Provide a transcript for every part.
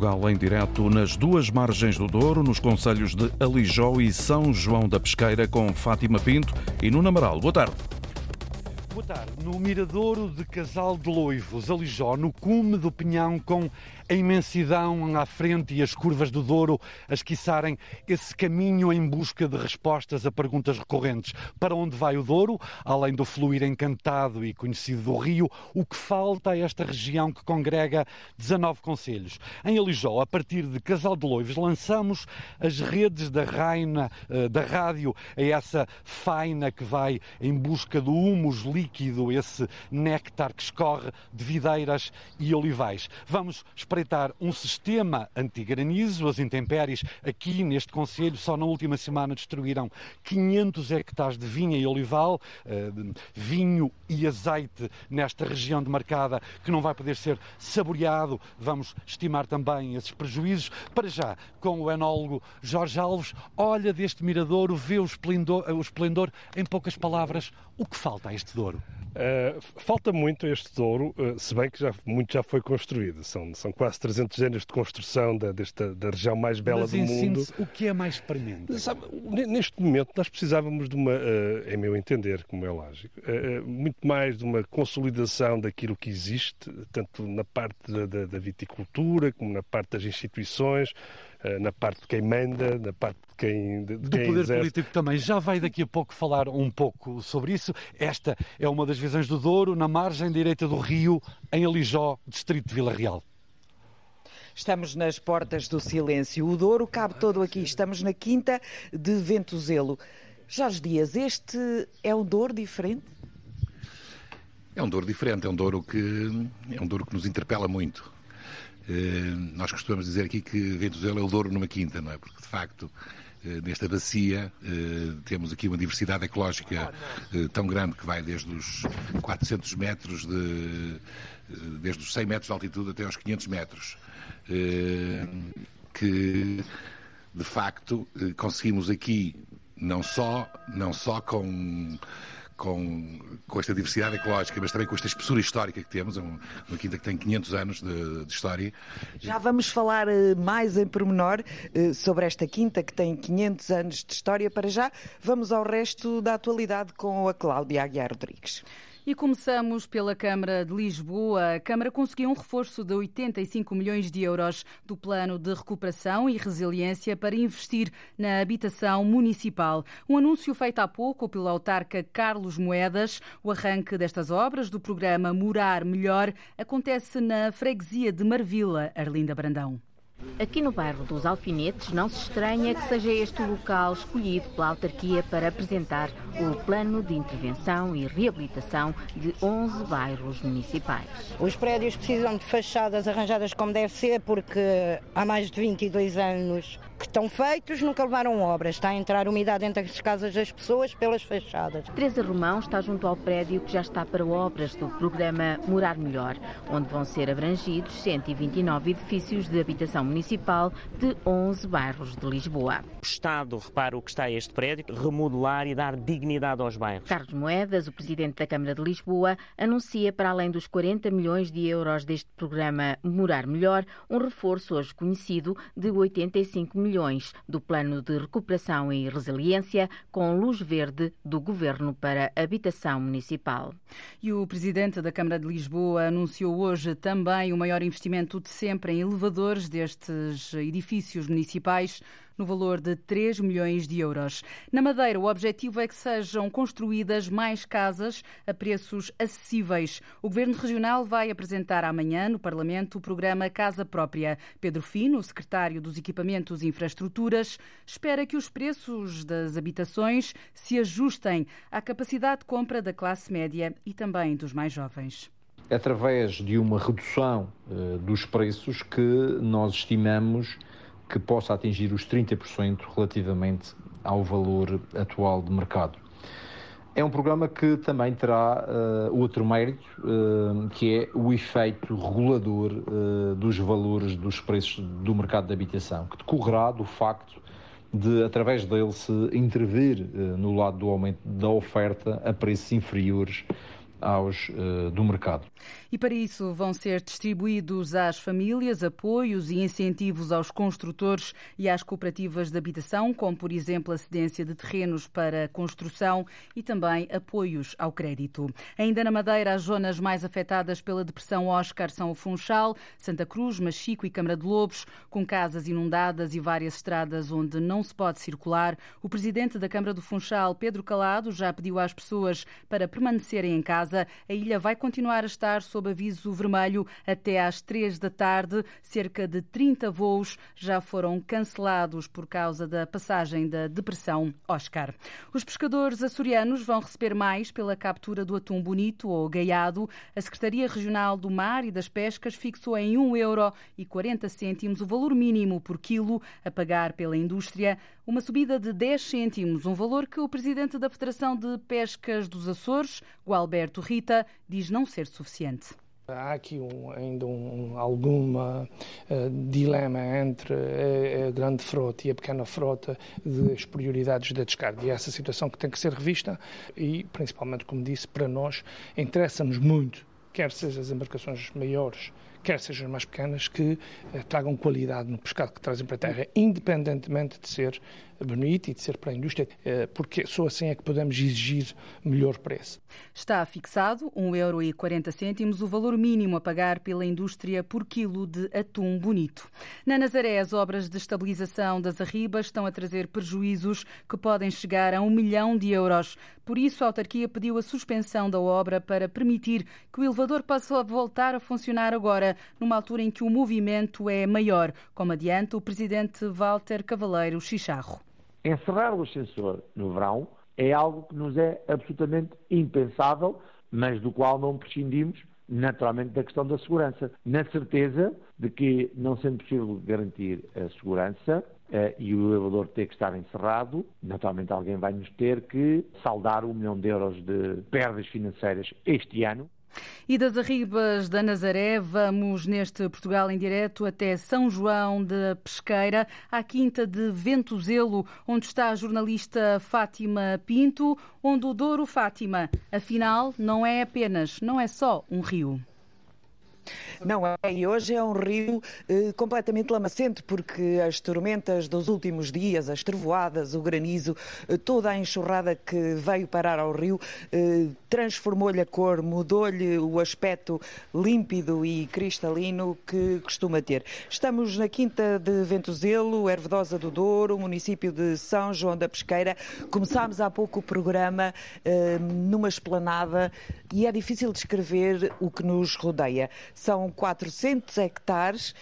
Portugal em direto nas duas margens do Douro, nos concelhos de Alijó e São João da Pesqueira, com Fátima Pinto e Nuno Amaral. Boa tarde. Boa tarde. No Miradouro de Casal de Loivos, Alijó, no cume do Pinhão, com a imensidão à frente e as curvas do Douro a esquiçarem esse caminho em busca de respostas a perguntas recorrentes. Para onde vai o Douro? Além do fluir encantado e conhecido do rio, o que falta a esta região que congrega 19 conselhos? Em Alijó, a partir de Casal de Loivos, lançamos as redes da Raina, eh, da rádio, a essa faina que vai em busca do humus líquido, esse néctar que escorre de videiras e olivais. Vamos espreitar espreitar um sistema anti-granizo. As intempéries aqui neste Conselho só na última semana destruíram 500 hectares de vinha e olival, eh, vinho e azeite nesta região demarcada que não vai poder ser saboreado. Vamos estimar também esses prejuízos. Para já, com o enólogo Jorge Alves, olha deste miradouro, vê o esplendor, o esplendor em poucas palavras, o que falta a este Douro? Uh, falta muito este Douro, uh, se bem que já, muito já foi construído. São, são quase 300 anos de construção da, desta, da região mais bela Mas do mundo. o que é mais premente? Sabe, neste momento nós precisávamos de uma, uh, em meu entender, como é lógico, muito mais de uma consolidação daquilo que existe, tanto na parte da, da, da viticultura como na parte das instituições, na parte de quem manda, na parte de quem. De, do quem poder exerce. político também. Já vai daqui a pouco falar um pouco sobre isso. Esta é uma das visões do Douro, na margem direita do Rio, em Alijó, distrito de Vila Real. Estamos nas portas do silêncio. O Douro cabe todo aqui. Estamos na quinta de Ventuzelo. Jorge Dias, este é um Douro diferente? É um Douro diferente, é um Douro que, é um Douro que nos interpela muito. Uh, nós costumamos dizer aqui que Ventuzelo é o Douro numa quinta, não é? Porque, de facto, uh, nesta bacia uh, temos aqui uma diversidade ecológica tão grande que vai desde os 400 metros, de, desde os 100 metros de altitude até aos 500 metros. Que, de facto, conseguimos aqui não só, não só com com, com esta diversidade ecológica, mas também com esta espessura histórica que temos, uma, uma quinta que tem 500 anos de, de, história. Já vamos falar eh, mais em pormenor eh, sobre esta quinta que tem 500 anos de história. Para já, vamos ao resto da atualidade com a Cláudia Aguiar Rodrigues. E começamos pela Câmara de Lisboa. A Câmara conseguiu um reforço de 85 milhões de euros do Plano de Recuperação e Resiliência para investir na habitação municipal. Um anúncio feito há pouco pelo autarca Carlos Moedas. O arranque destas obras do programa Morar Melhor acontece na freguesia de Marvila, Arlinda Brandão. Aqui no bairro dos Alfinetes, não se estranha que seja este o local escolhido pela autarquia para apresentar o plano de intervenção e reabilitação de 11 bairros municipais. Os prédios precisam de fachadas arranjadas como deve ser, porque há mais de 22 anos que estão feitos, nunca levaram obras. Está a entrar umidade dentro das casas das pessoas pelas fachadas. Teresa Romão está junto ao prédio que já está para obras do programa Morar Melhor, onde vão ser abrangidos 129 edifícios de habitação municipal de 11 bairros de Lisboa. O Estado, repara o que está este prédio, remodelar e dar dignidade aos bairros. Carlos Moedas, o Presidente da Câmara de Lisboa, anuncia para além dos 40 milhões de euros deste programa Morar Melhor, um reforço hoje conhecido de 85 milhões milhões do Plano de Recuperação e Resiliência, com luz verde do Governo para Habitação Municipal. E o Presidente da Câmara de Lisboa anunciou hoje também o maior investimento de sempre em elevadores destes edifícios municipais no valor de 3 milhões de euros. Na Madeira, o objetivo é que sejam construídas mais casas a preços acessíveis. O Governo Regional vai apresentar amanhã no Parlamento o programa Casa Própria. Pedro Fino, secretário dos Equipamentos e Infraestruturas, espera que os preços das habitações se ajustem à capacidade de compra da classe média e também dos mais jovens através de uma redução uh, dos preços que nós estimamos que possa atingir os 30% relativamente ao valor atual de mercado. É um programa que também terá uh, outro mérito, uh, que é o efeito regulador uh, dos valores dos preços do mercado de habitação, que decorrerá do facto de, através dele, se intervir no lado do aumento da oferta a preços inferiores aos do mercado. E para isso vão ser distribuídos às famílias apoios e incentivos aos construtores e às cooperativas de habitação, como por exemplo a cedência de terrenos para construção e também apoios ao crédito. Ainda na Madeira, as zonas mais afetadas pela depressão Oscar são o Funchal, Santa Cruz, Machico e Câmara de Lobos, com casas inundadas e várias estradas onde não se pode circular. O presidente da Câmara do Funchal, Pedro Calado, já pediu às pessoas para permanecerem em casa. A ilha vai continuar a estar sob aviso vermelho até às três da tarde. Cerca de 30 voos já foram cancelados por causa da passagem da depressão Oscar. Os pescadores açorianos vão receber mais pela captura do atum bonito ou gaiado. A Secretaria Regional do Mar e das Pescas fixou em 1,40 euro e 40 cêntimos o valor mínimo por quilo a pagar pela indústria, uma subida de 10 cêntimos, um valor que o presidente da Federação de Pescas dos Açores, o Alberto Rita, diz não ser suficiente. Há aqui um, ainda um, alguma uh, dilema entre a, a, grande frota e a pequena frota das prioridades da descarga. E é essa situação que tem que ser revista e, principalmente, como disse, para nós interessa-nos muito, quer sejam as embarcações maiores, quer sejam mais pequenas, que uh, tragam qualidade no pescado que trazem para a terra, independentemente de ser bonito e de ser para a indústria, uh, porque só assim é que podemos exigir melhor preço. Está fixado 1,40€ o valor mínimo a pagar pela indústria por quilo de atum bonito. Na Nazaré, as obras de estabilização das arribas estão a trazer prejuízos que podem chegar a um milhão de euros. Por isso, a autarquia pediu a suspensão da obra para permitir que o elevador possa voltar a funcionar agora, numa altura em que o movimento é maior, como adianta o presidente Walter Cavaleiro Chicharro. Encerrar o ascensor no verão é algo que nos é absolutamente impensável, mas do qual não prescindimos naturalmente da questão da segurança, na certeza de que, não sendo possível garantir a segurança eh, e o elevador ter que estar encerrado, naturalmente alguém vai nos ter que saldar um milhão de euros de perdas financeiras este ano. E das Arribas da Nazaré, vamos neste Portugal em direto até São João da Pesqueira, à Quinta de Ventuzelo, onde está a jornalista Fátima Pinto, onde o Douro Fátima, afinal, não é apenas, não é só um rio. Não é, e hoje é um rio eh, completamente lamacento, porque as tormentas dos últimos dias, as trevoadas, o granizo, eh, toda a enxurrada que veio parar ao rio, eh, transformou-lhe a cor, mudou-lhe o aspecto límpido e cristalino que costuma ter. Estamos na Quinta de Ventuzelo, Ervedosa do Douro, município de São João da Pesqueira. Começámos há pouco o programa eh, numa esplanada e é difícil descrever o que nos rodeia. São 400 hectares,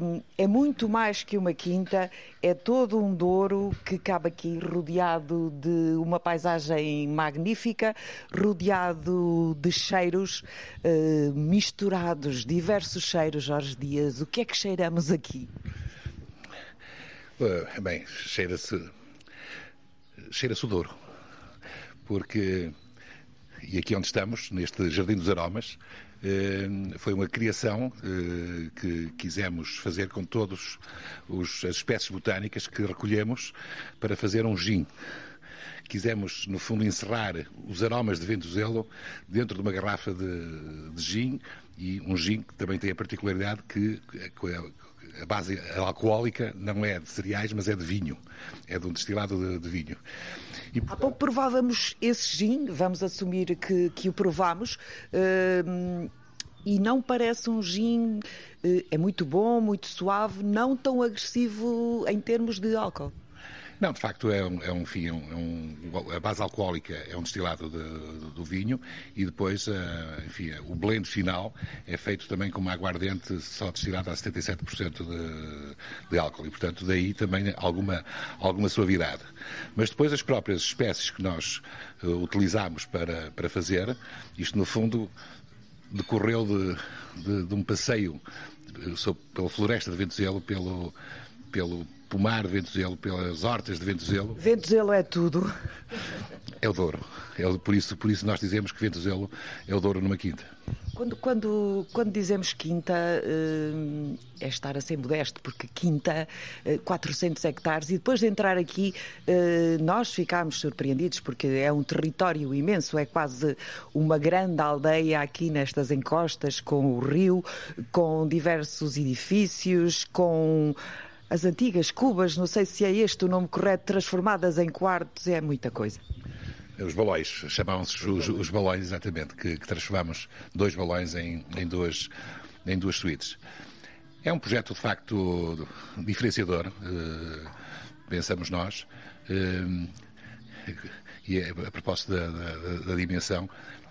hum, é muito mais que uma quinta, é todo um Douro que cabe aqui rodeado de uma paisagem magnífica, rodeado de cheiros hum, misturados, diversos cheiros, Jorge Dias. O que é que cheiramos aqui? Bem, cheira-se cheira-se o Douro, porque e aqui onde estamos, neste Jardim dos Aromas, eh, foi uma criação eh, que quisemos fazer com todas as espécies botânicas que recolhemos para fazer um gin. Quisemos, no fundo, encerrar os aromas de Ventuzelo dentro de uma garrafa de, de gin e um gin que também tem a particularidade que a base alcoólica não é de cereais, mas é de vinho. É de um destilado de, de vinho. E... Há pouco provávamos esse gin, vamos assumir que, que o provamos, uh, e não parece um gin, uh, é muito bom, muito suave, não tão agressivo em termos de álcool. Não, de facto, é um, é um, enfim, é um, a base alcoólica é um destilado de, de, do vinho e depois, uh, enfim, o blend final é feito também com uma aguardente só destilada a 77% de, de álcool e, portanto, daí também alguma, alguma suavidade. Mas depois as próprias espécies que nós uh, utilizamos para, para fazer, isto no fundo decorreu de, de, de um passeio eh, pela floresta de Ventuzelo, pelo, pelo pomar de Ventuzelo, pelas hortas de Ventuzelo. Ventuzelo é tudo. É o Douro. É, por, isso, por isso nós dizemos que Ventuzelo é o Douro numa quinta. Quando, quando, quando dizemos quinta, eh, é estar a ser modesto, porque quinta, 400 eh, hectares, e depois de entrar aqui, eh, nós ficámos surpreendidos, porque é um território imenso, é quase uma grande aldeia aqui nestas encostas, com o rio, com diversos edifícios, com as antigas cubas, não sei se é este o nome correto, transformadas em quartos, é muita coisa. Os balões, chamavam-se os, os, balões, exatamente, que, que transformamos dois balões em, em, duas, em duas suítes. É um projeto, de facto, diferenciador, uh, pensamos nós, uh, e é, a propósito da, da, da, dimensão,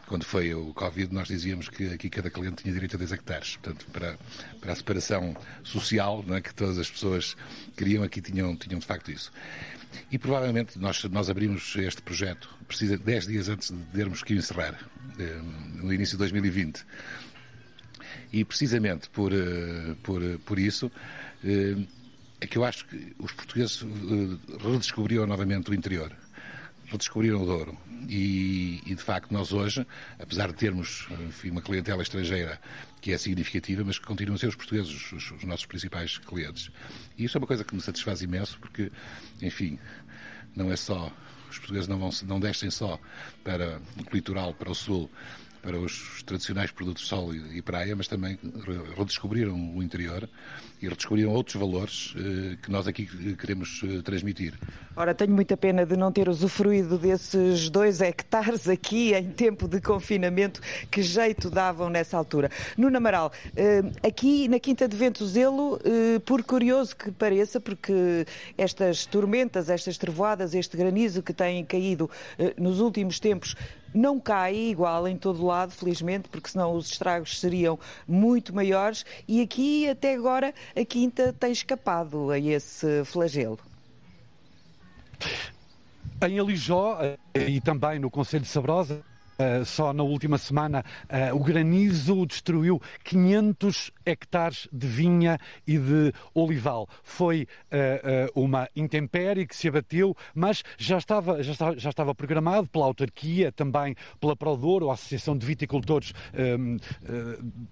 quando foi o Covid, nós dizíamos que aqui cada cliente tinha direito a 10 hectares. Portanto, para, para a separação social é, que todas as pessoas queriam, aqui tinham, tinham de facto isso. E provavelmente nós, nós abrimos este projeto precisa 10 dias antes de termos que encerrar, eh, no início de 2020. E precisamente por, eh, por, por isso eh, é que eu acho que os portugueses redescobriram novamente o interior, redescobriram o Douro. E, e, de facto nós hoje, apesar de termos enfim, uma clientela estrangeira que é significativa, mas que continuam a ser os portugueses os, os, nossos principais clientes. E isso é uma coisa que me satisfaz imenso, porque, enfim, não é só os portugueses não, vão, não descem só para o litoral, para o sul, para os tradicionais produtos sol e praia, mas também redescobriram o interior e redescobriram outros valores eh, que nós aqui queremos eh, transmitir. Ora, tenho muita pena de não ter usufruído desses dois hectares aqui em tempo de confinamento. Que jeito davam nessa altura. Nuno Amaral, eh, aqui na Quinta de Ventozelo, por curioso que pareça, porque estas tormentas, estas trevoadas, este granizo que tem caído nos últimos tempos não cai igual em todo lado, felizmente, porque senão os estragos seriam muito maiores e aqui até agora a Quinta tem escapado a esse flagelo. Em Alijó eh, e também no Conselho de Sabrosa, Uh, só na última semana uh, o granizo destruiu 500 hectares de vinha e de olival. Foi uh, uma intempérie que se abateu, mas já estava, já, já estava programado pela autarquia, também pela Prodouro, a Associação de Viticultores ehm,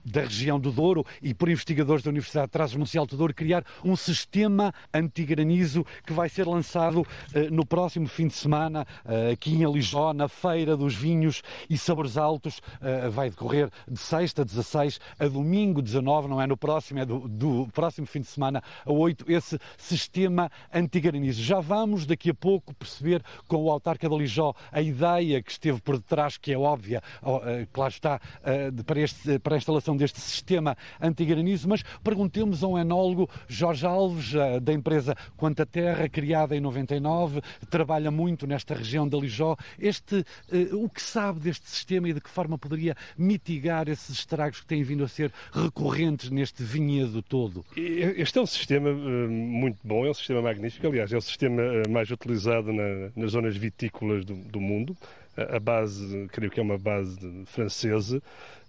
da região do Douro e por investigadores da Universidade de Trás-Mundial do Douro, criar um sistema antigranizo que vai ser lançado no próximo fim de semana aqui em Alijó, na Feira dos Vinhos e Sabores Altos uh, vai decorrer de sexta, 16 a domingo, 19, não é no próximo, é do, do próximo fim de semana a 8, esse sistema antigranizo. Já vamos daqui a pouco perceber com o autarca de Lijó a ideia que esteve por detrás, que é óbvia, uh, claro está, uh, para, este, para a instalação deste sistema antigranizo, mas perguntemos a um enólogo, Jorge Alves, da empresa Quanta Terra, criada em 99, trabalha muito nesta região de Lijó. Este, o que sabe deste sistema e de que forma poderia mitigar esses estragos que têm vindo a ser recorrentes neste vinhedo todo? Este é um sistema eh, muito bom, é um sistema magnífico. Aliás, é o sistema eh, mais utilizado na, nas zonas vitícolas do, do mundo a base, creio que é uma base francesa,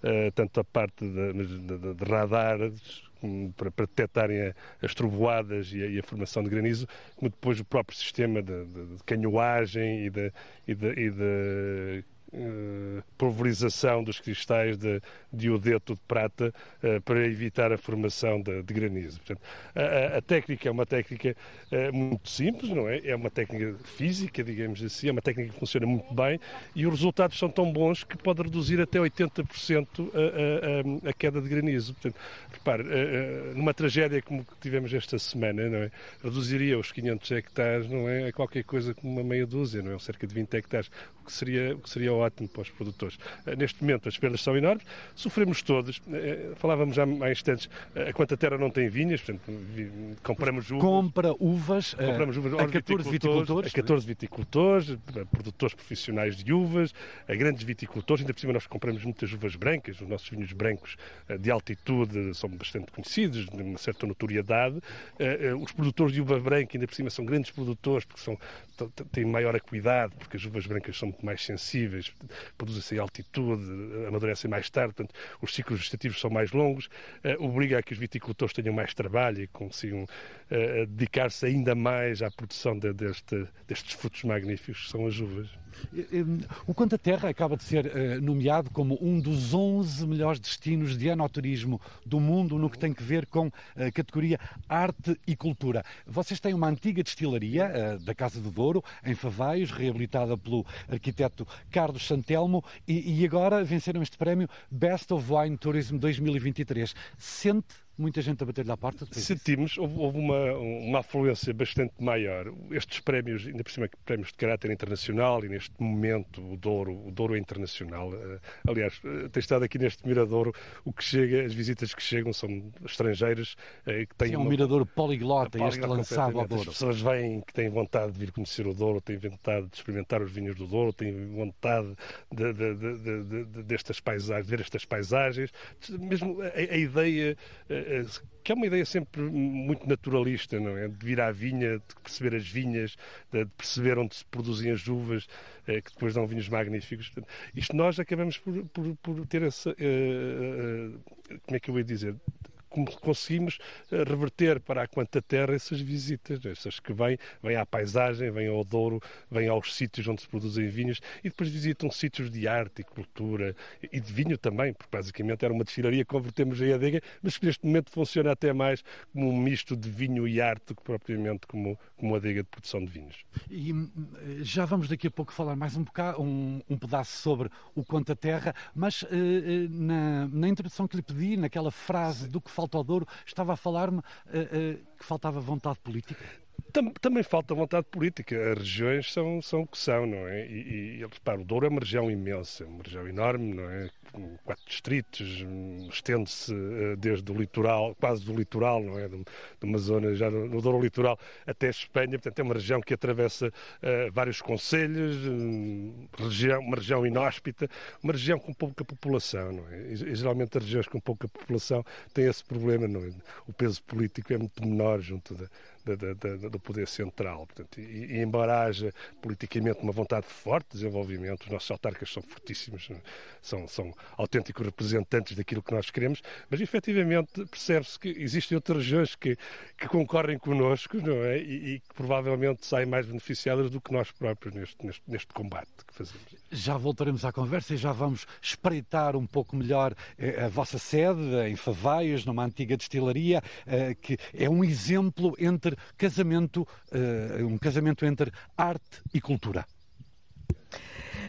eh, tanto a parte de, de, de radares para, para detectarem as trovoadas e a, e a, formação de granizo, como depois o próprio sistema de, de, canhoagem e de uh, pulverização dos cristais de diodeto de prata uh, para evitar a formação de, de granizo. Portanto, a, a, técnica é uma técnica uh, muito simples, não é? É uma técnica física, digamos assim, é uma técnica que funciona muito bem e os resultados são tão bons que pode reduzir até 80% a, a, a, queda de granizo. Portanto, repare, numa tragédia como que tivemos esta semana, não é? Reduziria os 500 hectares, não é? A qualquer coisa como uma meia dúzia, não é? Cerca de 20 hectares, o que seria, o que seria ótimo para os produtores. Eh, neste momento as perdas são enormes, sofremos todos. Eh, falávamos já há instantes, eh, a quanta terra não tem vinhas, portanto, compramos uvas. Compra uvas, compramos uvas a 14 viticultores. A 14 viticultores, produtores profissionais de uvas, a grandes viticultores, ainda por cima nós compramos muitas uvas brancas, os nossos vinhos brancos de altitude são bastante conhecidos, de uma certa notoriedade. Os produtores de uva branca, ainda por cima, são grandes produtores, porque são, têm maior acuidade, porque as uvas brancas são muito mais sensíveis produzem-se em altitude, amadurecem mais tarde, portanto, os ciclos vegetativos são mais longos, uh, obriga a que os viticultores tenham mais trabalho e consigam uh, dedicar-se ainda mais à produção de, deste, destes frutos magníficos que são as uvas. O Conta Terra acaba de ser eh, nomeado como um dos 11 melhores destinos de anoturismo do mundo no que tem que ver com a categoria arte e cultura. Vocês têm uma antiga destilaria eh, da Casa do Douro, em Favaios, reabilitada pelo arquiteto Carlos Santelmo, e, e agora venceram este prémio Best of Wine Tourism 2023. Sente muita gente a bater-lhe à porta? Sentimos, houve, houve, uma, uma afluência bastante maior. Estes prémios, ainda por cima, prémios de caráter internacional e neste momento o Douro, o Douro é internacional. Eh, aliás, eh, tem estado aqui neste Miradouro, o que chega, as visitas que chegam são estrangeiras. Eh, que têm Sim, é um uma, Miradouro poliglota, este lançado ao Douro. As pessoas vêm que têm vontade de vir conhecer o Douro, têm vontade de experimentar os vinhos do Douro, têm vontade de, de, de, destas paisagens, de ver estas paisagens. Mesmo a, a ideia que é uma ideia sempre muito naturalista, não é? De vir à vinha, de perceber as vinhas, de perceber onde se produzem as uvas, eh, que depois dão vinhos magníficos. Isto nós acabamos por, por, por ter essa. Uh, como é que eu ia dizer? Conseguimos eh, reverter para a Quanta Terra essas visitas, essas que vêm, vêm à paisagem, vêm ao Douro, vêm aos sítios onde se produzem vinhos e depois visitam sítios de arte e cultura e de vinho também, porque basicamente era uma destilaria que convertemos em adega, mas que neste momento funciona até mais como um misto de vinho e arte que propriamente como, como adega de produção de vinhos. E hum, já vamos daqui a pouco falar mais um, bocado, um, um pedaço sobre o Quanta Terra, mas uh, na, na introdução que lhe pedi, naquela frase do que falta ao Douro, estava a falar-me uh, uh, que faltava vontade política? Também falta vontade política. As regiões são, são o que são, não é? E, e repara, o Douro é uma região imensa, uma região enorme, não é? quatro distritos, estende-se eh, desde o litoral, quase do litoral, não é? De, uma zona já no, Douro Litoral até Espanha, portanto é uma região que atravessa uh, vários conselhos, um, região, uma região inóspita, uma região com pouca população, não é? E, geralmente as regiões com pouca população têm esse problema, não é? O peso político é muito menor junto da da, da, do poder central. Portanto, e, e, haja politicamente uma vontade forte de desenvolvimento, os nossos autarcas são fortíssimos, são, são autênticos representantes daquilo que nós queremos, mas efetivamente percebe-se que existem outras regiões que, que concorrem connosco não é? e, e que provavelmente saem mais beneficiadas do que nós próprios neste, neste, neste combate que fazemos. Já voltaremos à conversa e já vamos espreitar um pouco melhor eh, a vossa sede em Favaias, numa antiga destilaria, eh, que é um exemplo entre casamento, uh, um casamento entre arte e cultura.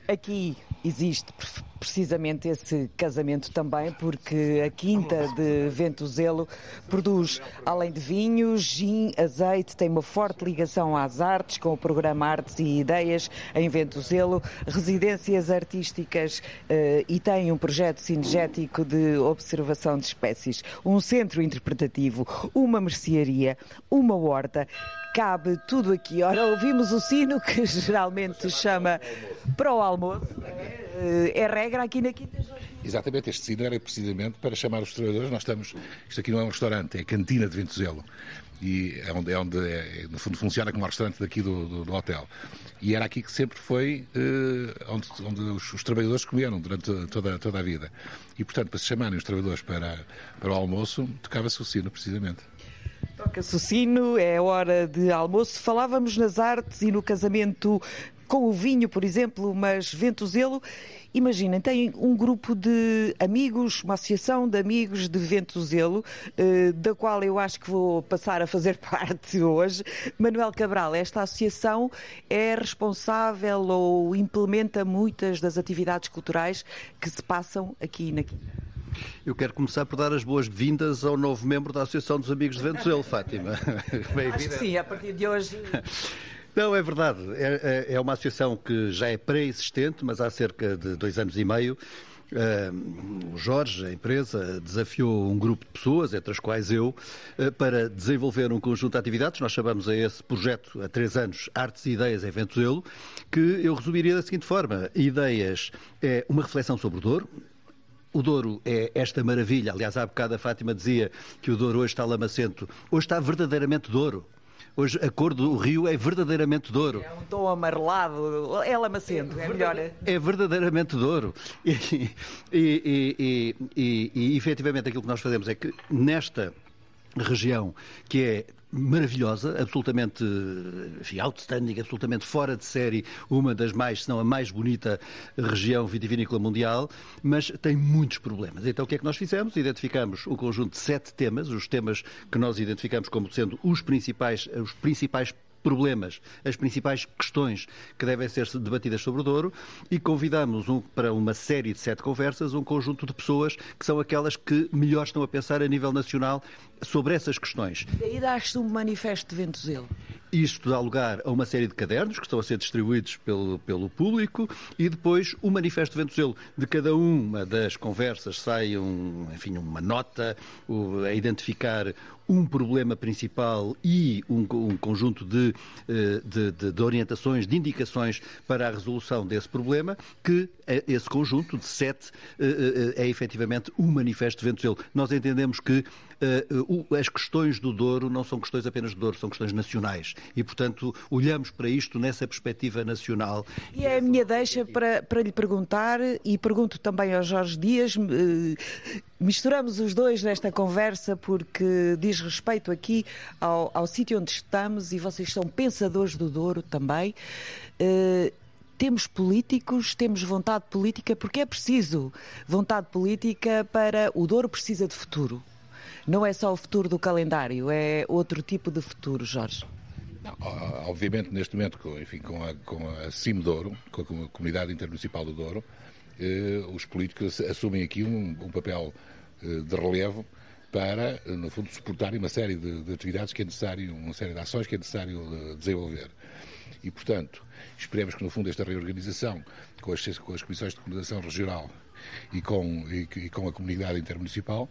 Aqui existe precisamente esse casamento também, porque a Quinta de Ventuzelo produz, além de vinhos, gin, azeite, tem uma forte ligação às artes, com o programa Artes e Ideias em Ventuzelo, residências artísticas eh, e tem um projeto sinergético de observação de espécies, um centro interpretativo, uma mercearia, uma horta cabe tudo aqui. Ora, ouvimos o sino que geralmente chama para o almoço. É, é regra aqui na Quinta Exatamente, este sino era precisamente para chamar os trabalhadores. Nós estamos, isto aqui não é um restaurante, é cantina de Ventuzelo. E é onde, é onde é, no fundo, funciona como um restaurante daqui do, do, do, hotel. E era aqui que sempre foi eh, onde, onde os, os, trabalhadores comeram durante toda, toda a vida. E, portanto, para se chamarem os trabalhadores para, para o almoço, tocava-se o sino, precisamente. Toca-se o sino, é hora de almoço. Falávamos nas artes e no casamento com o vinho, por exemplo, mas Ventuzelo, imaginem, tem um grupo de amigos, uma associação de amigos de Ventuzelo, eh, da qual eu acho que vou passar a fazer parte hoje. Manuel Cabral, esta associação é responsável ou implementa muitas das atividades culturais que se passam aqui na Quinta. Eu quero começar por dar as boas-vindas ao novo membro da Associação dos Amigos de Venezuela, Fátima. Acho que sim, a partir de hoje. Não, é verdade. É, é, é uma associação que já é pré-existente, mas há cerca de dois anos e meio Uh, o Jorge, a empresa, desafiou um grupo de pessoas, entre as quais eu, uh, para desenvolver um conjunto de atividades. Nós chamamos a esse projeto, há três anos, Artes e Ideias em Ventuzelo, que eu resumiria da seguinte forma. Ideias é uma reflexão sobre o Douro, o Douro é esta maravilha. Aliás, há bocado a Fátima dizia que o Douro hoje está lamacento. Hoje está verdadeiramente Douro. Hoje a cor do rio é verdadeiramente Douro. É um tom amarelado, é lamacento, é melhor. É verdadeiramente Douro. E, e, e, e, e, e efetivamente aquilo que nós fazemos é que nesta região que é maravilhosa, absolutamente enfim, outstanding, absolutamente fora de série, uma das mais, se não a mais bonita região vitivinícola mundial, mas tem muitos problemas. Então o que é que nós fizemos? Identificamos um conjunto de sete temas, os temas que nós identificamos como sendo os principais, os principais problemas, as principais questões que devem ser debatidas sobre o Douro e convidamos um, para uma série de sete conversas um conjunto de pessoas que são aquelas que melhor estão a pensar a nível nacional sobre essas questões. E aí dás-te um manifesto de Ventuzelo. Isto dá lugar a uma série de cadernos que estão a ser distribuídos pelo, pelo público e depois o Manifesto de Ventuzelo. De cada uma das conversas sai um, enfim, uma nota a identificar um problema principal e um, um conjunto de, eh, de, de, de, orientações, de indicações para a resolução desse problema, que é, esse conjunto de sete eh, eh, é efetivamente o Manifesto de Ventuzelo. Nós entendemos que as questões do Douro não são questões apenas do Douro, são questões nacionais e, portanto, olhamos para isto nessa perspectiva nacional. E é a minha deixa para, para lhe perguntar, e pergunto também ao Jorge Dias, eh, misturamos os dois nesta conversa porque diz respeito aqui ao, ao sítio onde estamos e vocês são pensadores do Douro também. Temos políticos, temos vontade política, porque é preciso vontade política para. O Douro precisa de futuro. Não é só o futuro do calendário, é outro tipo de futuro, Jorge. Obviamente, neste momento, enfim, com a, com a CIM Douro, com a Comunidade Intermunicipal do Douro, eh, os políticos assumem aqui um, um papel eh, de relevo para, no fundo, suportarem uma série de, de, atividades que é necessário, uma série de ações que é necessário eh, desenvolver. E, portanto, esperemos que, no fundo, esta reorganização com as, com as comissões de comunicação regional e com, e, e com a comunidade intermunicipal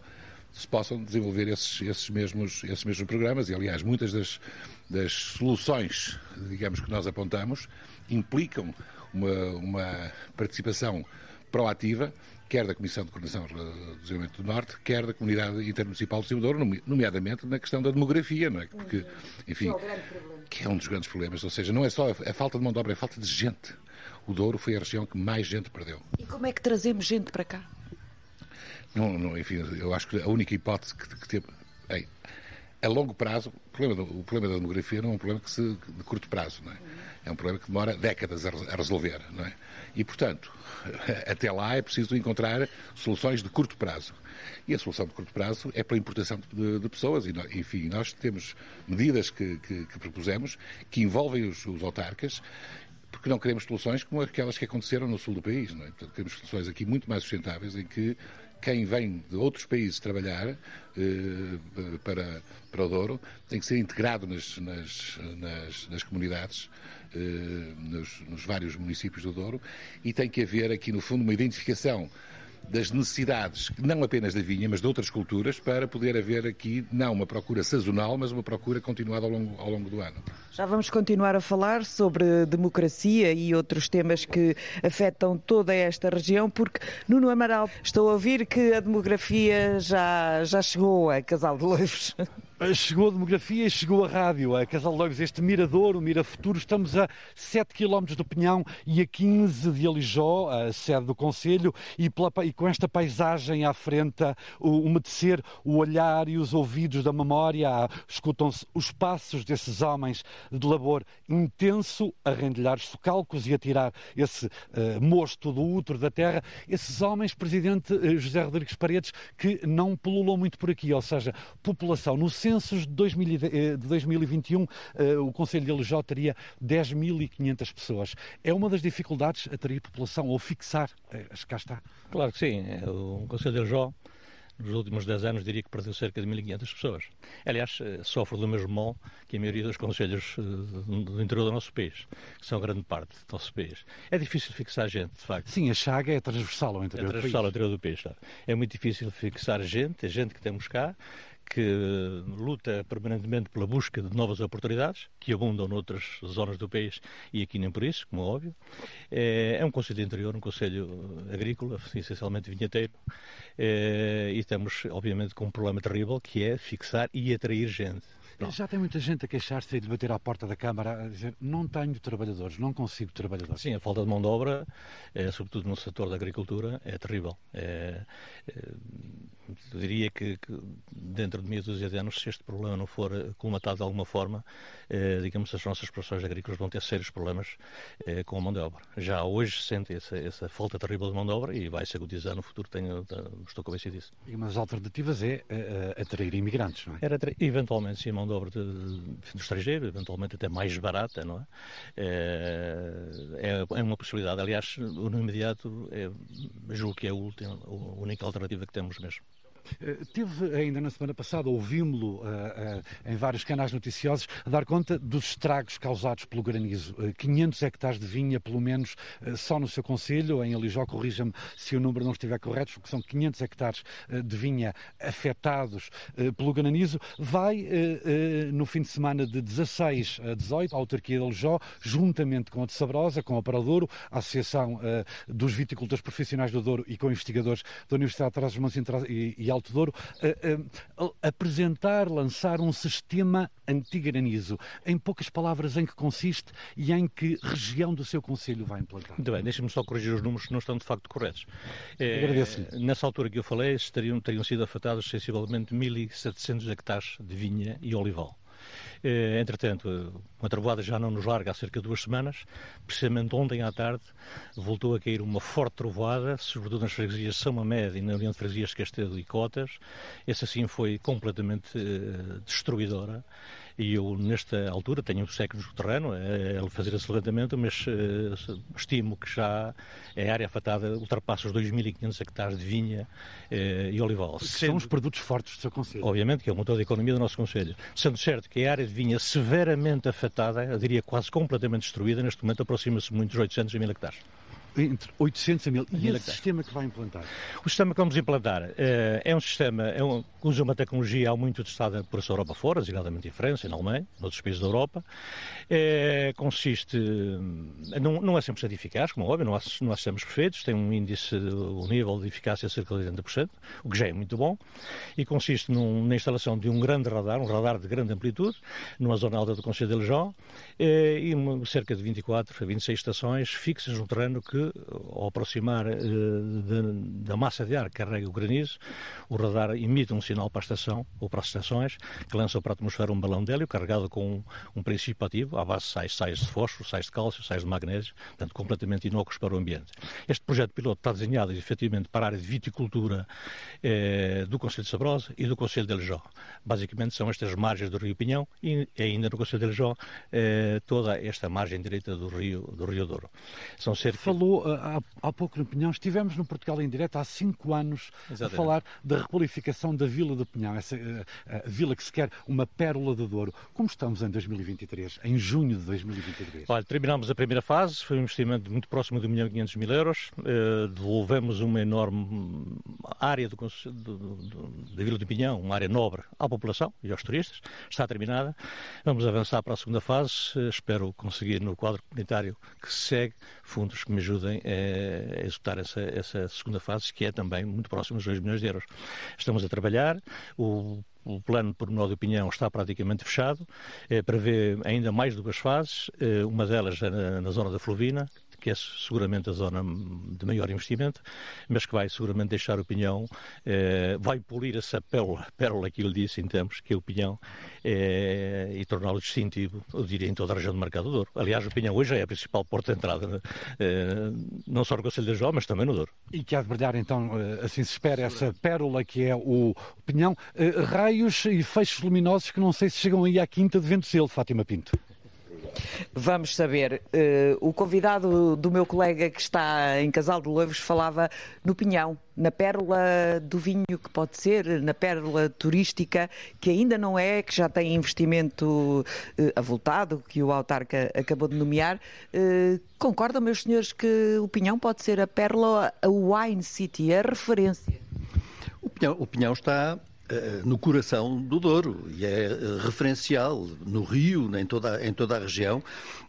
se possam desenvolver esses, esses, mesmos, esses mesmos programas. E, aliás, muitas das, das soluções, digamos, que nós apontamos, implicam uma, uma participação proativa, quer da Comissão de Coordenação do Desenvolvimento do Norte, quer da Comunidade Intermunicipal do Cimador, nomeadamente na questão da demografia, não é? Porque, enfim, que é um dos grandes problemas. Ou seja, não é só a falta de mão de obra, é a falta de gente. O Douro foi a região que mais gente perdeu. E como é que trazemos gente para cá? Não, não, enfim, eu acho que a única hipótese que, que teve. Ei, a longo prazo, o problema, do, o problema da demografia não é um problema que se, de curto prazo, não é? É um problema que demora décadas a, a resolver, não é? E, portanto, até lá é preciso encontrar soluções de curto prazo. E a solução de curto prazo é para a importação de, de pessoas. E, enfim, nós temos medidas que, que, que propusemos que envolvem os, os autarcas porque não queremos soluções como aquelas que aconteceram no sul do país. Não é? Portanto, queremos soluções aqui muito mais sustentáveis em que quem vem de outros países trabalhar eh, para, para o Douro tem que ser integrado nas, nas, nas, nas comunidades, eh, nos, nos vários municípios do Douro, e tem que haver aqui, no fundo, uma identificação das necessidades, não apenas da vinha, mas de outras culturas, para poder haver aqui não uma procura sazonal, mas uma procura continuada ao longo, ao longo do ano. Já vamos continuar a falar sobre democracia e outros temas que afetam toda esta região, porque Nuno Amaral, estou a ouvir que a demografia já, já chegou a Casal de Loivos. Chegou a demografia e chegou a rádio. A Casal Loivos, este mirador, o Mira Futuro, estamos a 7 km do Pinhão e a 15 de Alijó, a sede do Conselho, e, e com esta paisagem à frente, o umedecer o olhar e os ouvidos da memória, escutam-se os passos desses homens de labor intenso a rendilhar socalcos e a tirar esse uh, mosto do útero da terra. Esses homens, Presidente uh, José Rodrigues Paredes, que não pululam muito por aqui, ou seja, população no censos de, 2000, de 2021, eh, o Conselho de Alijó teria 10.500 pessoas. É uma das dificuldades atrair população ou fixar? Eh, cá está. Claro que sim. O Conselho de Alijó nos últimos 10 anos diria que perdeu cerca de 1.500 pessoas. Aliás, eh, sofre do mesmo mal que a maioria dos conselhos do interior do nosso país, que são grande parte do nosso país. É difícil fixar gente, de facto. Sim, a chaga é transversal ao interior é transversal ao interior do país. É muito difícil fixar gente, a gente que temos cá, que luta permanentemente pela busca de novas oportunidades, que abundam noutras zonas do país e aqui nem por isso, como é óbvio. É, é um Conselho Interior, um Conselho Agrícola, essencialmente vinheteiro, é, e estamos, obviamente, com um problema terrível que é fixar e atrair gente. Não. Já tem muita gente a queixar-se de bater à porta da Câmara a dizer não tenho trabalhadores, não consigo trabalhadores. Sim, a falta de mão de obra, é, sobretudo no setor da agricultura, é terrível. É, é, eu diria que, que, dentro de meia dúzia de anos, se este problema não for colmatado de alguma forma, eh, digamos, as nossas produções agrícolas vão ter sérios problemas eh, com a mão de obra. Já hoje sente essa, essa, falta terrível de mão de obra e vai se agudizar no futuro, tenho, estou convencido disso. E uma das alternativas é uh, atrair imigrantes, não é? Era eventualmente, sim, mão de obra de, de, estrangeiro, eventualmente até mais barata, não é? É, é uma possibilidade. Aliás, no imediato, é, julgo que é a, última, a única alternativa que temos mesmo. Eh, teve ainda na semana passada, ouvimos-lo uh, uh, em vários canais noticiosos, a dar conta dos estragos causados pelo granizo. Uh, 500 hectares de vinha, pelo menos, só no seu Conselho, em Alijó, corrija-me se o número não estiver correto, porque são 500 hectares de vinha afetados pelo granizo. Vai, no fim de semana de 16 a 18, a autarquia de Alijó, juntamente com a de Sabrosa, com a Paradouro, a Associação dos Viticultores Profissionais do Douro e com investigadores da Universidade de Trás-os-Montes e, e Alto Douro, apresentar, lançar um sistema anti-granizo. Em poucas palavras, em que consiste e em que região do seu Conselho vai implantar? Muito bem, deixe-me só corrigir os números que não estão de facto corretos. É, Agradeço-lhe. Nessa altura que eu falei, teriam, teriam sido afetados sensivelmente 1.700 hectares de vinha e olival. Eh, entretanto, uma trovoada já não nos larga há cerca de duas semanas. Precisamente ontem à tarde voltou a cair uma forte trovoada, sobretudo nas freguesias de São Mamed e na União de Freguesias de Castelo e Cotas. Essa sim foi completamente uh, destruidora e eu, nesta altura, tenho um seco no terreno, é, é fazer esse levantamento, mas uh, estimo que já a área afetada ultrapassa os 2.500 hectares de vinha uh, e olival. Sendo, são os produtos fortes do seu Conselho. Obviamente, que é o motor da economia do nosso Conselho. Sendo certo que a área de vinha severamente afetada, eu diria quase completamente destruída, neste momento aproxima-se muito dos 800 mil hectares entre 800 a 1000. E esse sistema que vai implantar? O sistema que vamos implantar é, é um sistema, é um, usa uma tecnologia há muito testada por essa Europa fora, designadamente em França, na Alemanha, noutros países da Europa. É, consiste, não, não é 100% eficaz, como é óbvio, não há, não há sistemas perfeitos, tem um índice, um nível de eficácia cerca de 80%, o que já é muito bom, e consiste num, na instalação de um grande radar, um radar de grande amplitude, numa zona alta do Conselho de Lejon, é, e uma, cerca de 24 a 26 estações fixas no terreno que ao aproximar eh, da massa de ar que carrega o granizo, o radar emite um sinal para a estação ou para as estações que lança para a atmosfera um balão de hélio carregado com um, princípio ativo, à base de sais, sais de fósforo, sais de cálcio, sais de magnésio, portanto completamente inócuos para o ambiente. Este projeto piloto está desenhado efetivamente para a área de viticultura eh, do Conselho de Sabrosa e do Conselho de Aljó. Basicamente são estas margens do Rio Pinhão e ainda no Conselho de Aljó eh, toda esta margem direita do Rio, do Rio Douro. São cerca... Falou há, há pouco no Pinhão, estivemos no Portugal em direto há cinco anos Exatamente. a falar da requalificação da Vila do Pinhão, essa a, a vila que se quer uma pérola de Douro. Como estamos em 2023, em junho de 2023? Olha, terminámos a primeira fase, foi um investimento muito próximo de 1 milhão e 500 mil euros, uh, devolvemos uma enorme área do, do, do, da Vila do Pinhão, uma área nobre à população e aos turistas, está terminada. Vamos avançar para a segunda fase, uh, espero conseguir no quadro comunitário que segue fundos que me ajudem ajudem a executar essa, essa segunda fase, que é também muito próxima dos 2 milhões de euros. Estamos a trabalhar, o o plano por menor de opinião está praticamente fechado, é, prevê ainda mais duas fases, é, uma delas na, na zona da Flovina, que é seguramente a zona de maior investimento, mas que vai seguramente deixar o Pinhão, eh, vai polir essa pérola, pérola que eu lhe disse em termos, que é o Pinhão, eh, e torná-lo distintivo, eu diria, em toda a região do Mercado do Douro. Aliás, o Pinhão hoje é a principal porta de entrada, eh, não só no Conselho de Jó, mas também no Douro. E que há de brilhar, então, eh, assim se espera, essa pérola que é o Pinhão. Eh, raios e feixes luminosos que não sei se chegam aí à quinta de Ventoselo, Fátima Pinto. Vamos saber. Uh, o convidado do meu colega que está em Casal de Loivos falava no Pinhão, na pérola do vinho que pode ser, na pérola turística que ainda não é, que já tem investimento uh, avultado, que o autarca acabou de nomear. Uh, concordam, meus senhores, que o Pinhão pode ser a pérola, a Wine City, a referência? O Pinhão, o Pinhão está no coração do Douro e é eh, referencial no Rio, em toda, em toda a região,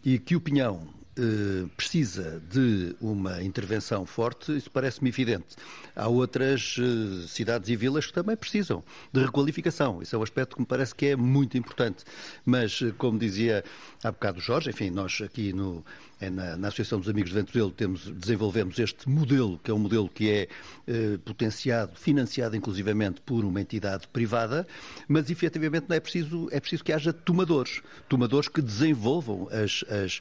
e que o Pinhão eh, precisa de uma intervenção forte, isso parece-me evidente. Há outras eh, cidades e vilas que também precisam de requalificação. Isso é um aspecto que me parece que é muito importante. Mas, eh, como dizia há bocado o Jorge, enfim, nós aqui no, é na, na, Associação dos Amigos de Ventuzelo temos, desenvolvemos este modelo, que é um modelo que é eh, potenciado, financiado inclusivamente por uma entidade privada, mas efetivamente não é preciso, é preciso que haja tomadores, tomadores que desenvolvam as, as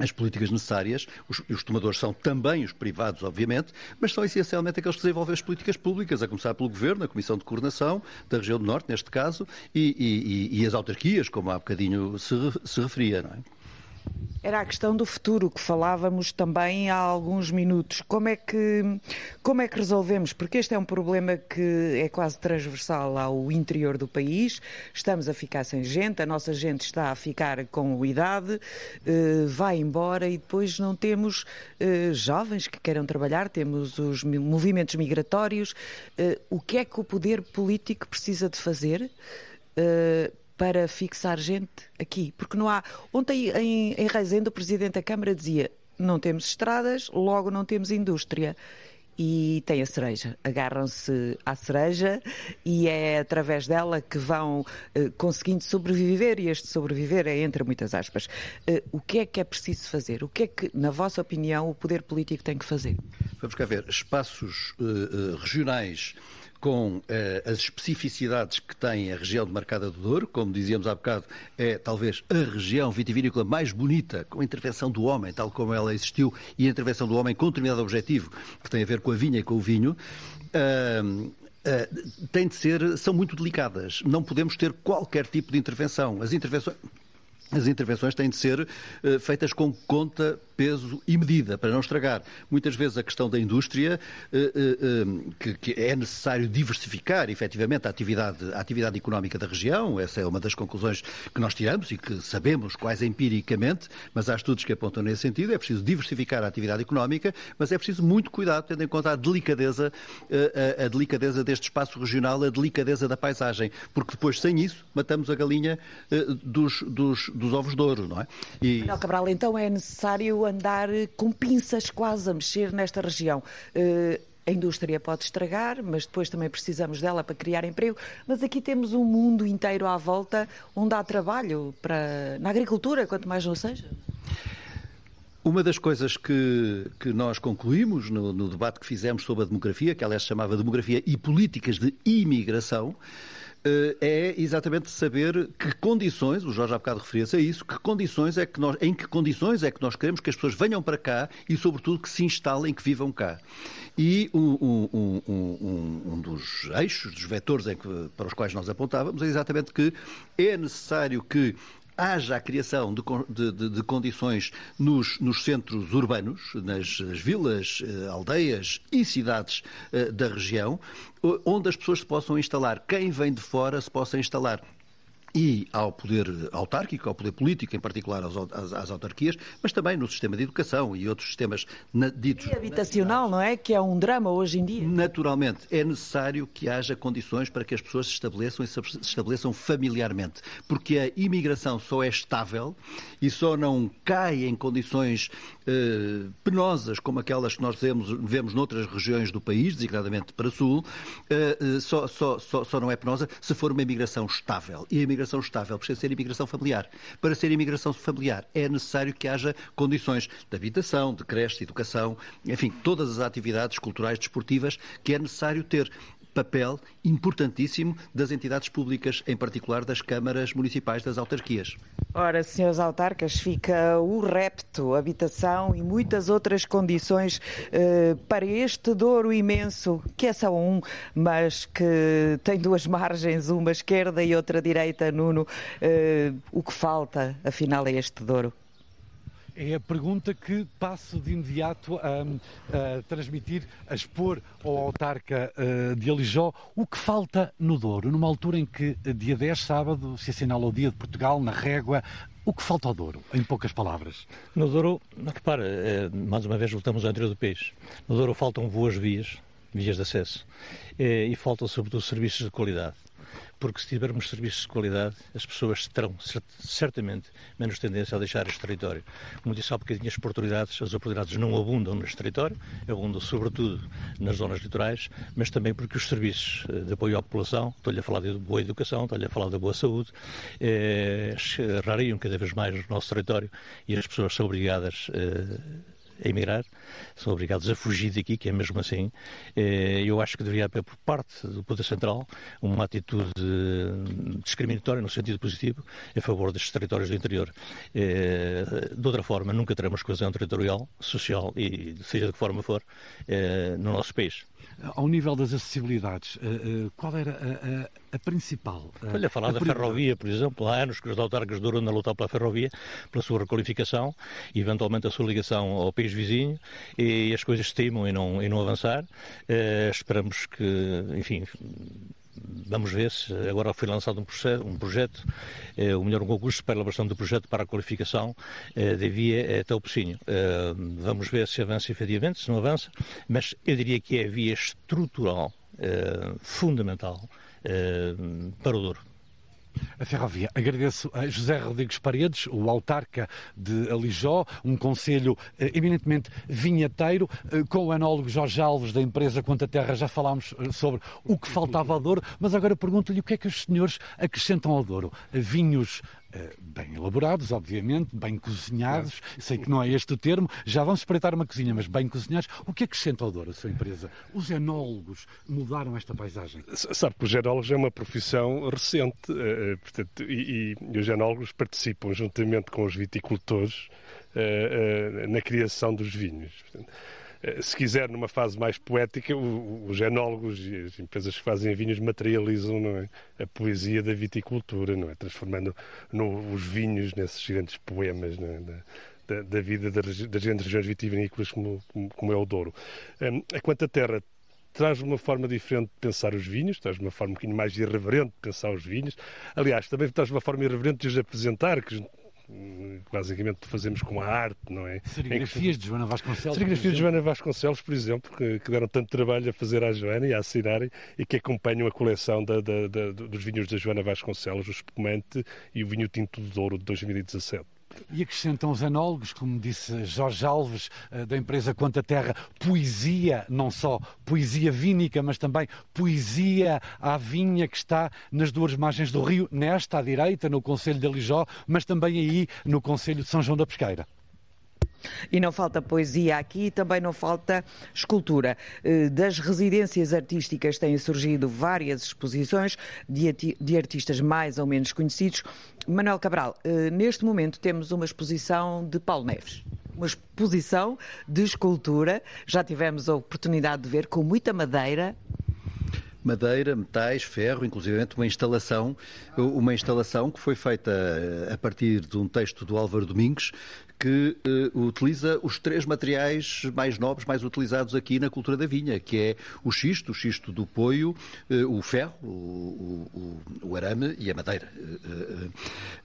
as políticas necessárias. Os, os, tomadores são também os privados, obviamente, mas são essencialmente aqueles que desenvolvem as políticas públicas, a começar pelo Governo, a Comissão de Coordenação da região do Norte, neste caso, e, e, e as autarquias, como há bocadinho se, se referia. Não é? Era a questão do futuro que falávamos também há alguns minutos. Como é que como é que resolvemos? Porque este é um problema que é quase transversal ao interior do país. Estamos a ficar sem gente, a nossa gente está a ficar com idade, eh, vai embora e depois não temos eh, jovens que queiram trabalhar, temos os movimentos migratórios. Eh, o que é que o poder político precisa de fazer? Para fixar gente aqui. Porque não há. Ontem em, em Reisende o Presidente da Câmara dizia não temos estradas, logo não temos indústria. E tem a cereja. Agarram-se à cereja e é através dela que vão uh, conseguindo sobreviver, e este sobreviver é entre muitas aspas. Uh, o que é que é preciso fazer? O que é que, na vossa opinião, o poder político tem que fazer? Vamos cá ver. Espaços uh, regionais com eh, as especificidades que tem a região de Marcada do Douro, como dizíamos há bocado, é talvez a região vitivinícola mais bonita, com a intervenção do homem, tal como ela existiu, e a intervenção do homem com determinado objetivo, que tem a ver com a vinha e com o vinho. Uh, uh, tem de ser, são muito delicadas. Não podemos ter qualquer tipo de intervenção. As intervenções, as intervenções têm de ser uh, feitas com conta peso e medida, para não estragar. Muitas vezes a questão da indústria, eh, eh, eh, que, é necessário diversificar efetivamente a atividade, a atividade económica da região, essa é uma das conclusões que nós tiramos e que sabemos quase empiricamente, mas há estudos que apontam nesse sentido, é preciso diversificar a atividade económica, mas é preciso muito cuidado, tendo em conta a delicadeza, a, delicadeza deste espaço regional, a delicadeza da paisagem, porque depois, sem isso, matamos a galinha dos, dos, dos ovos de ouro, não é? E... Cabral, então é necessário andar eh, com pinças quase a mexer nesta região. Uh, a indústria pode estragar, mas depois também precisamos dela para criar emprego. Mas aqui temos um mundo inteiro à volta onde há trabalho para, na agricultura, quanto mais não seja. Uma das coisas que, que nós concluímos no, no debate que fizemos sobre a demografia, que aliás se chamava Demografia e Políticas de Imigração, eh, é exatamente saber que condições, o Jorge há bocado referia-se a isso, que condições é que nós, em que condições é que nós queremos que as pessoas venham para cá e, sobretudo, que se instalem, que vivam cá. E um, um, um, um dos eixos, dos vetores que, para os quais nós apontávamos, é exatamente que é necessário que haja a criação de, de, de condições nos, nos, centros urbanos, nas vilas, eh, aldeias e cidades eh, da região, onde as pessoas se possam instalar. Quem vem de fora se possa instalar e ao poder autárquico, ao poder político, em particular às, às, às, autarquias, mas também no sistema de educação e outros sistemas na, ditos. E habitacional, não é? Que é um drama hoje em dia. Naturalmente, é necessário que haja condições para que as pessoas se estabeleçam e se estabeleçam familiarmente, porque a imigração só é estável e só não cai em condições eh, penosas como aquelas que nós vemos, vemos noutras regiões do país, designadamente para o Sul, eh, eh só, só, só, só não é penosa se for uma imigração estável. E a imigração estável precisa ser imigração familiar. Para ser imigração familiar é necessário que haja condições de habitação, de creche, de educação, enfim, todas as atividades culturais, desportivas que é necessário ter papel importantíssimo das entidades públicas, em particular das câmaras municipais das autarquias. Ora, senhores autarcas, fica o repto, habitação e muitas outras condições eh, para este Douro imenso, que é só um, mas que tem duas margens, uma esquerda e outra direita, Nuno. Eh, o que falta, afinal, é este Douro? É a pergunta que passo de imediato a, a transmitir, a expor ao autarca uh, de Alijó o que falta no Douro, numa altura em que, dia 10, sábado, se assinala o Dia de Portugal, na Régua. O que falta ao Douro, em poucas palavras? No Douro, repara, é, mais uma vez voltamos ao interior do país. No Douro faltam boas vias, vias de acesso, e faltam sobretudo serviços de qualidade. Porque se tivermos serviços de qualidade, as pessoas terão certamente menos tendência a deixar este território. Como disse há bocadinho, as oportunidades, as oportunidades não abundam neste território, abundam sobretudo nas zonas litorais, mas também porque os serviços eh, de apoio à população, estou-lhe a falar de boa educação, estou-lhe a falar da boa saúde, eh, rariam cada vez mais no nosso território e as pessoas são obrigadas eh, a emigrar, são obrigados a fugir daqui, que é mesmo assim. Eh, eu acho que deveria haver por parte do Poder Central uma atitude discriminatória, no sentido positivo, a favor destes territórios do interior. Eh, de outra forma, nunca teremos coesão territorial, social e seja de que forma for, eh, no nosso país. Ao nível das acessibilidades, qual era a, a a principal. Olha, a falar a da ferrovia, por exemplo, há anos que os autarcas duram na luta pela ferrovia, pela sua requalificação e eventualmente a sua ligação ao país vizinho e as coisas estimam e não, e não avançar. Uh, esperamos que, enfim, vamos ver se agora foi lançado um, processo, um projeto, eh, ou melhor, um concurso para a elaboração do projeto para a qualificação eh, da via até o Pocinho. Eh, vamos ver se avança efetivamente, se não avança, mas eu diria que é a via estrutural eh, fundamental eh, para o Douro. A ferrovia. Agradeço a José Rodrigues Paredes, o autarca de Alijó, um conselho eh, eminentemente vinheteiro, eh, com o enólogo Jorge Alves da empresa Quanta Terra. Já falámos eh, sobre o que faltava ao Douro, mas agora pergunto-lhe o que é que os senhores acrescentam ao Douro. Vinhos bem elaborados, obviamente, bem cozinhados. Sei que não é este o termo. Já vamos espreitar uma cozinha, mas bem cozinhados. O que acrescenta ao Douro a sua empresa? Os enólogos mudaram esta paisagem? Sabe que os enólogos é uma profissão recente eh, eh, portanto, e, e, os enólogos participam juntamente com os viticultores na criação dos vinhos. Portanto, eh, se quiser, numa fase mais poética, os genólogos e as empresas que fazem vinhos materializam é? a poesia da viticultura, não é? transformando no, os vinhos nesses grandes poemas é? da, da, vida das, das grandes regiões vitivinícolas como, como, é o Douro. Um, a Quanta Terra traz uma forma diferente de pensar os vinhos, traz uma forma um bocadinho mais irreverente de pensar os vinhos. Aliás, também traz uma forma irreverente de os apresentar, que basicamente fazemos com a arte, não é? Serigrafias de Joana Vasconcelos. Serigrafias de Joana Vasconcelos, por exemplo, que, que, deram tanto trabalho a fazer à Joana e a assinarem e que acompanham a coleção da, da, da, dos vinhos da Joana Vasconcelos, o Espumante e o vinho Tinto de Douro de 2017. E acrescentam os anólogos, como disse Jorge Alves, eh, da empresa Quanta Terra, poesia, não só poesia vínica, mas também poesia à vinha que está nas duas margens do rio, nesta à direita, no Conselho de Alijó, mas também aí no Conselho de São João da Pesqueira. E não falta poesia aqui, também não falta escultura. Eh, das residências artísticas têm surgido várias exposições de artistas mais ou menos conhecidos. Manuel Cabral, eh, neste momento temos uma exposição de Paulo Neves uma exposição de escultura. Já tivemos a oportunidade de ver com muita madeira, madeira, metais, ferro, inclusive uma instalação, uma instalação que foi feita eh, a partir de um texto do Álvaro Domingues, que uh, utiliza os três materiais mais nobres, mais utilizados aqui na cultura da vinha, que é o xisto, o xisto do poio, uh, o ferro, o, o, o, arame e a madeira.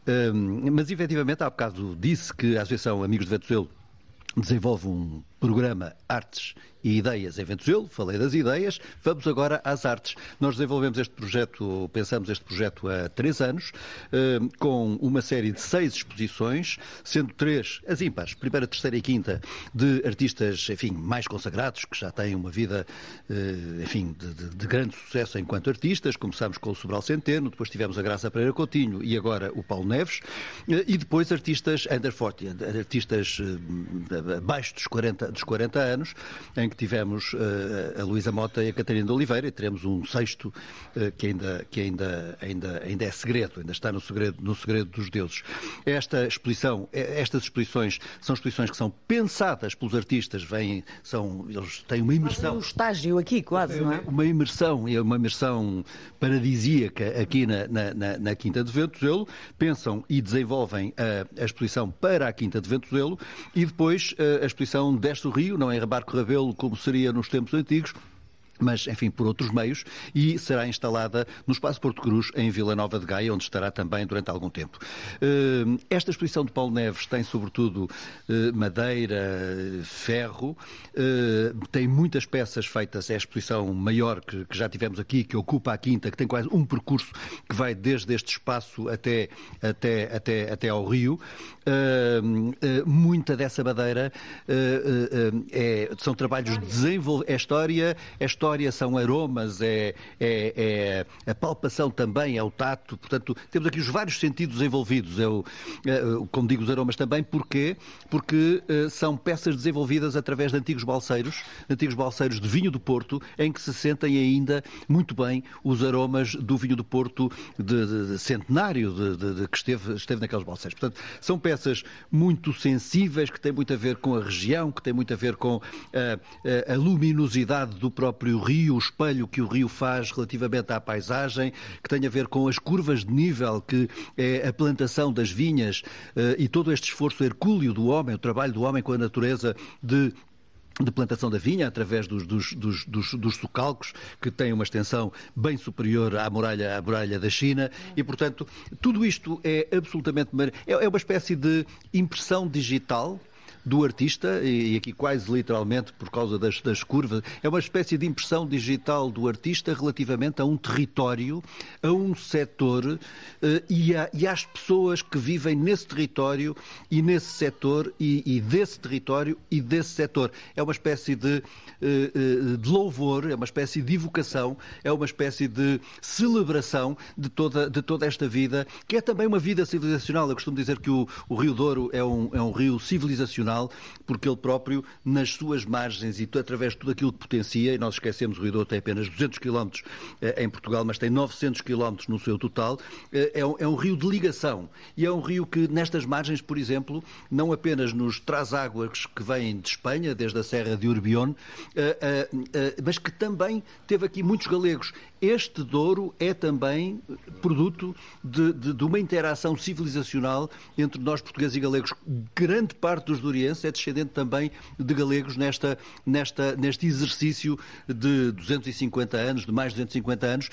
Uh, mas, efetivamente, há bocado disse que a Associação Amigos de Vetuzelo desenvolve um programa Artes e Ideias em Ventuzelo, falei das ideias, vamos agora às artes. Nós desenvolvemos este projeto, pensamos este projeto há três anos, eh, com uma série de seis exposições, sendo três, as ímpares, primeira, terceira e quinta, de artistas, enfim, mais consagrados, que já têm uma vida, eh, enfim, de, de, de grande sucesso enquanto artistas. Começámos com o Sobral Centeno, depois tivemos a Graça Pereira Coutinho e agora o Paulo Neves, eh, e depois artistas under 40, artistas abaixo dos 40, dos 40 anos, em que tivemos uh, a Luísa Mota e a Catarina de Oliveira, e teremos um sexto uh, que, ainda, que ainda, ainda, ainda é segredo, ainda está no segredo, no segredo dos deuses. Esta exposição, eh, estas exposições são exposições que são pensadas pelos artistas, vêm, são, eles têm uma imersão. um estágio aqui, quase, não é? Uma imersão, é uma imersão paradisíaca aqui na, na, na, Quinta de Ventuzelo, pensam e desenvolvem a, a, exposição para a Quinta de Ventuzelo e depois a exposição desce o rio, não é Barco Rabelo como seria nos tempos antigos, mas, enfim, por outros meios, e será instalada no Espaço Porto Cruz, em Vila Nova de Gaia, onde estará também durante algum tempo. Eh, esta exposição de Paulo Neves tem, sobretudo, eh, madeira, ferro, eh, tem muitas peças feitas, é a exposição maior que, já tivemos aqui, que ocupa a Quinta, que tem quase um percurso que vai desde este espaço até, até, até, até ao Rio. Muita dessa madeira é, são trabalhos de desenvolvimento, é história, é história história, são aromas, é, é, é, a palpação também, é o tato. Portanto, temos aqui os vários sentidos envolvidos. É o, é, como digo, os aromas também. Porquê? Porque uh, são peças desenvolvidas através de antigos balseiros, antigos balseiros de vinho do Porto, em que se sentem ainda muito bem os aromas do vinho do Porto de, de, de centenário de, que esteve, esteve naqueles balseiros. Portanto, são peças muito sensíveis, que têm muito a ver com a região, que têm muito a ver com a, a, a luminosidade do próprio próprio rio, o espelho que o rio faz relativamente à paisagem, que tem a ver com as curvas de nível, que é a plantação das vinhas eh, e todo este esforço hercúleo do homem, o trabalho do homem com a natureza de de plantação da vinha através dos, dos, dos, dos, dos socalcos, que têm uma extensão bem superior à muralha, à muralha da China, e, portanto, tudo isto é absolutamente. É, é uma espécie de impressão digital do artista, e aqui quase literalmente por causa das, das curvas, é uma espécie de impressão digital do artista relativamente a um território, a um setor uh, e, a, e, às pessoas que vivem nesse território e nesse setor e, e desse território e desse setor. É uma espécie de, uh, uh, de louvor, é uma espécie de evocação, é uma espécie de celebração de toda, de toda esta vida, que é também uma vida civilizacional. Eu costumo dizer que o, o Rio Douro é um, é um rio civilizacional porque ele próprio, nas suas margens e através de tudo aquilo que potencia, e nós esquecemos, o Rio Douro tem apenas 200 km eh, em Portugal, mas tem 900 km no seu total, eh, é um, é um rio de ligação. E é um rio que, nestas margens, por exemplo, não apenas nos traz águas que vêm de Espanha, desde a Serra de Urbión, eh, mas que também teve aqui muitos galegos. Este Douro é também produto de, de, de uma interação civilizacional entre nós portugueses e galegos. Grande parte dos dourienses é descendente também de galegos nesta, nesta, neste exercício de 250 anos, de mais de 250 anos,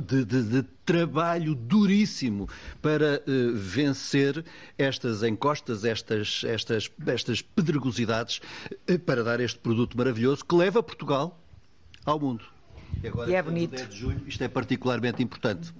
de, de, de, trabalho duríssimo para uh, vencer estas encostas, estas, estas, estas pedregosidades, uh, para dar este produto maravilhoso que leva Portugal ao mundo. E, agora, e é bonito. 10 de julho, isto é particularmente importante.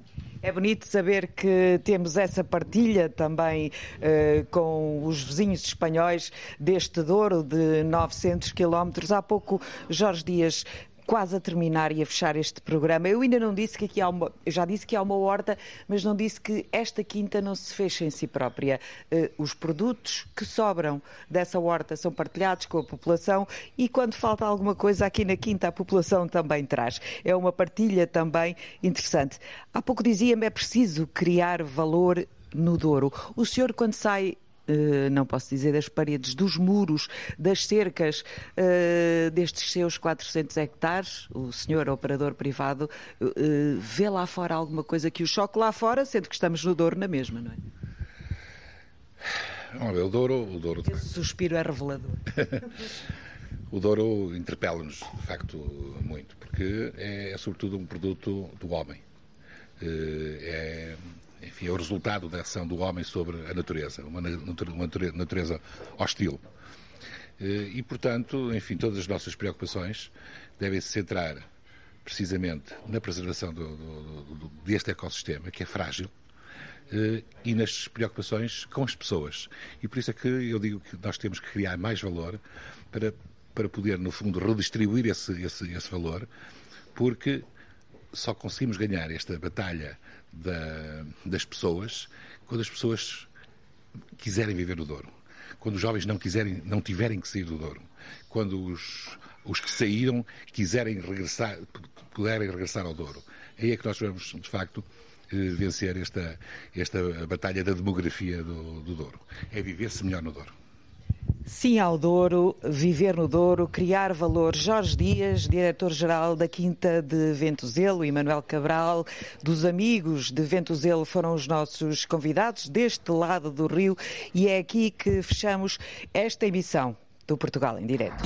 É bonito saber que temos essa partilha também uh, com os vizinhos espanhóis deste Douro de 900 quilómetros. Há pouco Jorge Dias quase a terminar e a fechar este programa. Eu ainda não disse que aqui há uma, eu já disse que há uma horta, mas não disse que esta quinta não se fecha em si própria. Uh, os produtos que sobram dessa horta são partilhados com a população e quando falta alguma coisa aqui na quinta a população também traz. É uma partilha também interessante. Há pouco dizia-me é preciso criar valor no Douro. O senhor, quando sai não posso dizer das paredes, dos muros, das cercas uh, destes seus 400 hectares, o senhor operador privado uh, vê lá fora alguma coisa que o choque lá fora, sendo que estamos no Douro na mesma, não é? Olha, o Douro... O Douro... Esse suspiro é revelador. o Douro interpela-nos, de facto, muito, porque é, é sobretudo um produto do homem. É, é o resultado da ação do homem sobre a natureza, uma natureza hostil. Eh, e, portanto, enfim, todas as nossas preocupações devem se centrar precisamente na preservação do, do, do, deste ecossistema, que é frágil, eh, e nas preocupações com as pessoas. E por isso é que eu digo que nós temos que criar mais valor para, para poder, no fundo, redistribuir esse, esse, esse valor, porque só conseguimos ganhar esta batalha da, das pessoas quando as pessoas quiserem viver no Douro. Quando os jovens não, quiserem, não tiverem que sair do Douro. Quando os, os que saíram quiserem regressar, puderem regressar ao Douro. Aí é que nós vamos, de facto, eh, vencer esta, esta batalha da demografia do, do Douro. É viver-se melhor no Douro. Sim ao Douro, viver no Douro, criar valor. Jorge Dias, diretor-geral da Quinta de Ventuzelo, e Manuel Cabral, dos amigos de Ventuzelo, foram os nossos convidados deste lado do rio e é aqui que fechamos esta emissão do Portugal em Direto.